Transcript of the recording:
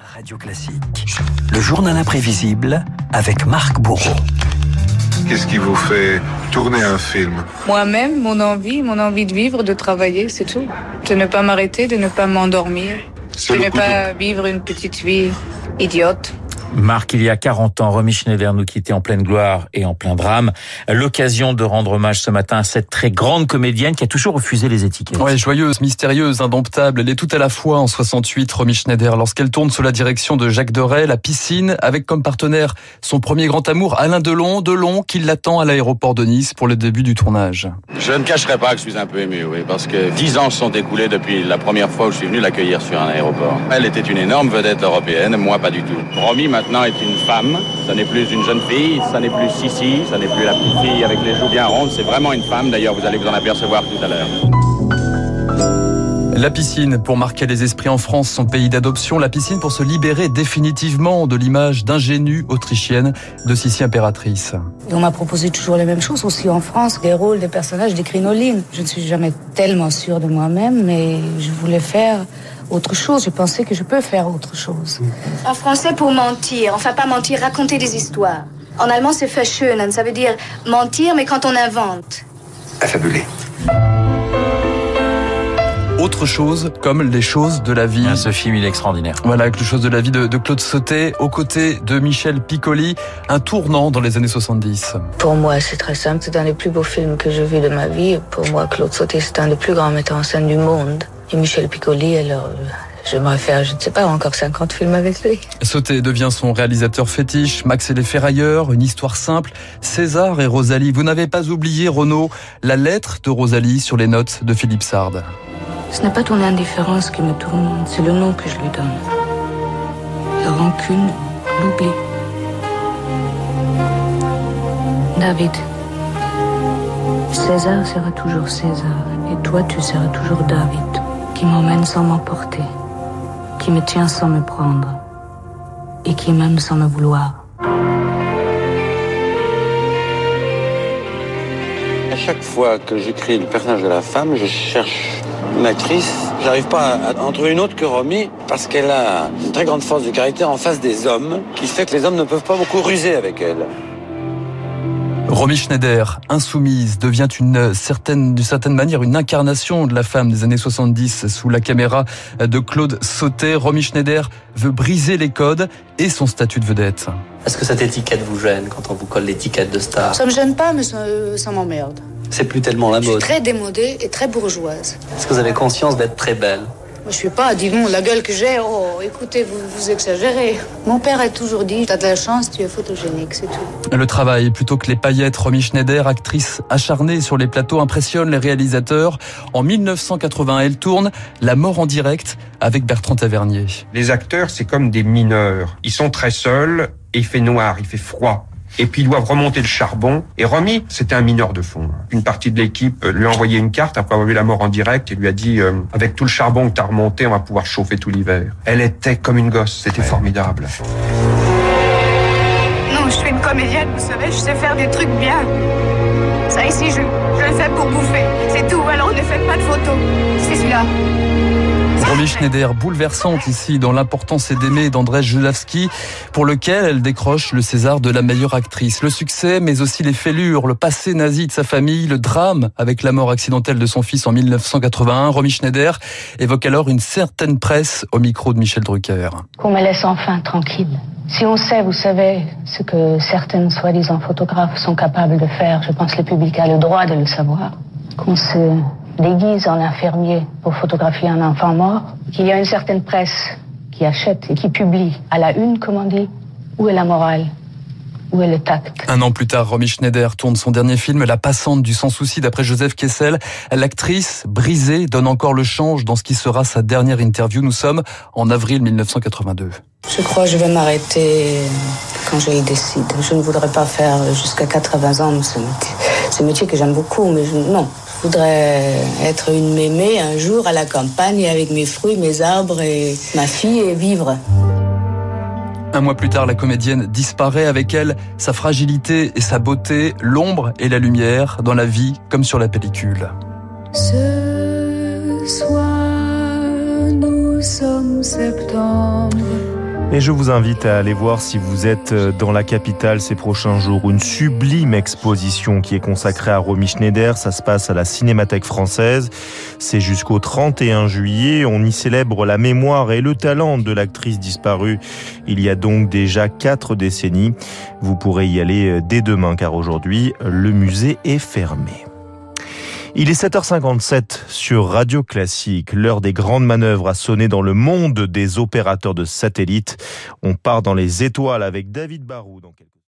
Radio Classique, le journal imprévisible avec Marc Bourreau. Qu'est-ce qui vous fait tourner un film Moi-même, mon envie, mon envie de vivre, de travailler, c'est tout. De ne pas m'arrêter, de ne pas m'endormir. De ne pas vivre une petite vie idiote. Marc, il y a 40 ans, Romy Schneider nous quittait en pleine gloire et en plein drame. L'occasion de rendre hommage ce matin à cette très grande comédienne qui a toujours refusé les étiquettes. Ouais, joyeuse, mystérieuse, indomptable. Elle est tout à la fois en 68, Romy Schneider, lorsqu'elle tourne sous la direction de Jacques Deray, la piscine, avec comme partenaire son premier grand amour, Alain Delon, Delon, qui l'attend à l'aéroport de Nice pour le début du tournage. Je ne cacherai pas que je suis un peu ému, oui, parce que dix ans se sont écoulés depuis la première fois où je suis venu l'accueillir sur un aéroport. Elle était une énorme vedette européenne, moi pas du tout. Romy maintenant est une femme, ça n'est plus une jeune fille, ça n'est plus Sissi, ça n'est plus la petite fille avec les joues bien rondes, c'est vraiment une femme, d'ailleurs vous allez vous en apercevoir tout à l'heure. La piscine pour marquer les esprits en France, son pays d'adoption. La piscine pour se libérer définitivement de l'image d'ingénue autrichienne de Sissi impératrice. Et on m'a proposé toujours les mêmes choses aussi en France, des rôles, des personnages, des crinolines. Je ne suis jamais tellement sûre de moi-même, mais je voulais faire autre chose. Je pensais que je peux faire autre chose. En français, pour mentir, enfin pas mentir, raconter des histoires. En allemand, c'est verschönen, ça veut dire mentir, mais quand on invente. Affabulé. Autre chose, comme les choses de la vie. Ah, ce film, il est extraordinaire. Voilà, quelque chose de la vie de, de Claude Sauté, aux côtés de Michel Piccoli, un tournant dans les années 70. Pour moi, c'est très simple. C'est un des plus beaux films que j'ai vu de ma vie. Pour moi, Claude Sauté, c'est un des plus grands metteurs en scène du monde. Et Michel Piccoli, alors, euh, j'aimerais faire, je ne sais pas, encore 50 films avec lui. Sauté devient son réalisateur fétiche, Max et les Ferrailleurs, une histoire simple, César et Rosalie. Vous n'avez pas oublié, Renaud, la lettre de Rosalie sur les notes de Philippe Sard. Ce n'est pas ton indifférence qui me tourmente, c'est le nom que je lui donne. La rancune, l'oubli. David. César sera toujours César, et toi tu seras toujours David, qui m'emmène sans m'emporter, qui me tient sans me prendre, et qui m'aime sans me vouloir. Chaque fois que j'écris le personnage de la femme, je cherche une actrice. J'arrive pas à en trouver une autre que Romy parce qu'elle a une très grande force de caractère en face des hommes qui fait que les hommes ne peuvent pas beaucoup ruser avec elle. Romy Schneider, insoumise, devient une certaine, d'une certaine manière une incarnation de la femme des années 70 sous la caméra de Claude Sauté. Romy Schneider veut briser les codes et son statut de vedette. Est-ce que cette étiquette vous gêne quand on vous colle l'étiquette de star? Ça me gêne pas, mais ça, euh, ça m'emmerde. C'est plus tellement la Je suis mode. très démodée et très bourgeoise. Est-ce que vous avez conscience d'être très belle? Je suis pas, dis donc, la gueule que j'ai. Oh, écoutez, vous, vous exagérez. Mon père a toujours dit, t'as de la chance, tu es photogénique, c'est tout. Le travail, plutôt que les paillettes, Romy Schneider, actrice acharnée sur les plateaux, impressionne les réalisateurs. En 1980, elle tourne La mort en direct avec Bertrand Tavernier. Les acteurs, c'est comme des mineurs. Ils sont très seuls et il fait noir, il fait froid. Et puis ils doivent remonter le charbon. Et Romy, c'était un mineur de fond. Une partie de l'équipe lui a envoyé une carte après avoir vu la mort en direct et lui a dit euh, avec tout le charbon que t'as remonté, on va pouvoir chauffer tout l'hiver. Elle était comme une gosse, c'était formidable. Non, je suis une comédienne, vous savez, je sais faire des trucs bien. Ça ici, je, je le fais pour bouffer. C'est tout, alors ne faites pas de photos. C'est celui-là. Romy Schneider, bouleversante ici dans l'importance et d'aimer d'Andrzej Judawski, pour lequel elle décroche le César de la meilleure actrice. Le succès, mais aussi les fêlures, le passé nazi de sa famille, le drame avec la mort accidentelle de son fils en 1981. Romy Schneider évoque alors une certaine presse au micro de Michel Drucker. Qu'on me laisse enfin tranquille. Si on sait, vous savez, ce que certaines soi-disant photographes sont capables de faire, je pense que le public a le droit de le savoir. Qu'on se déguise en infirmier pour photographier un enfant mort, qu'il y a une certaine presse qui achète et qui publie à la une, comme on dit, où est la morale Où est le tact Un an plus tard, Romy Schneider tourne son dernier film, La passante du sans-souci d'après Joseph Kessel. L'actrice, brisée, donne encore le change dans ce qui sera sa dernière interview. Nous sommes en avril 1982. Je crois que je vais m'arrêter quand je le décide. Je ne voudrais pas faire jusqu'à 80 ans ce métier. C'est un métier que j'aime beaucoup, mais je, non. Je voudrais être une mémé un jour à la campagne avec mes fruits, mes arbres et ma fille et vivre. Un mois plus tard, la comédienne disparaît avec elle, sa fragilité et sa beauté, l'ombre et la lumière, dans la vie comme sur la pellicule. Ce soir, nous sommes septembre. Et je vous invite à aller voir si vous êtes euh, dans la capitale ces prochains jours une sublime exposition qui est consacrée à Romy Schneider. Ça se passe à la Cinémathèque française. C'est jusqu'au 31 juillet. On y célèbre la mémoire et le talent de l'actrice disparue il y a donc déjà quatre décennies. Vous pourrez y aller euh, dès demain car aujourd'hui le musée est fermé. Il est 7h57 sur Radio Classique. L'heure des grandes manœuvres a sonné dans le monde des opérateurs de satellites. On part dans les étoiles avec David Barou dans quelques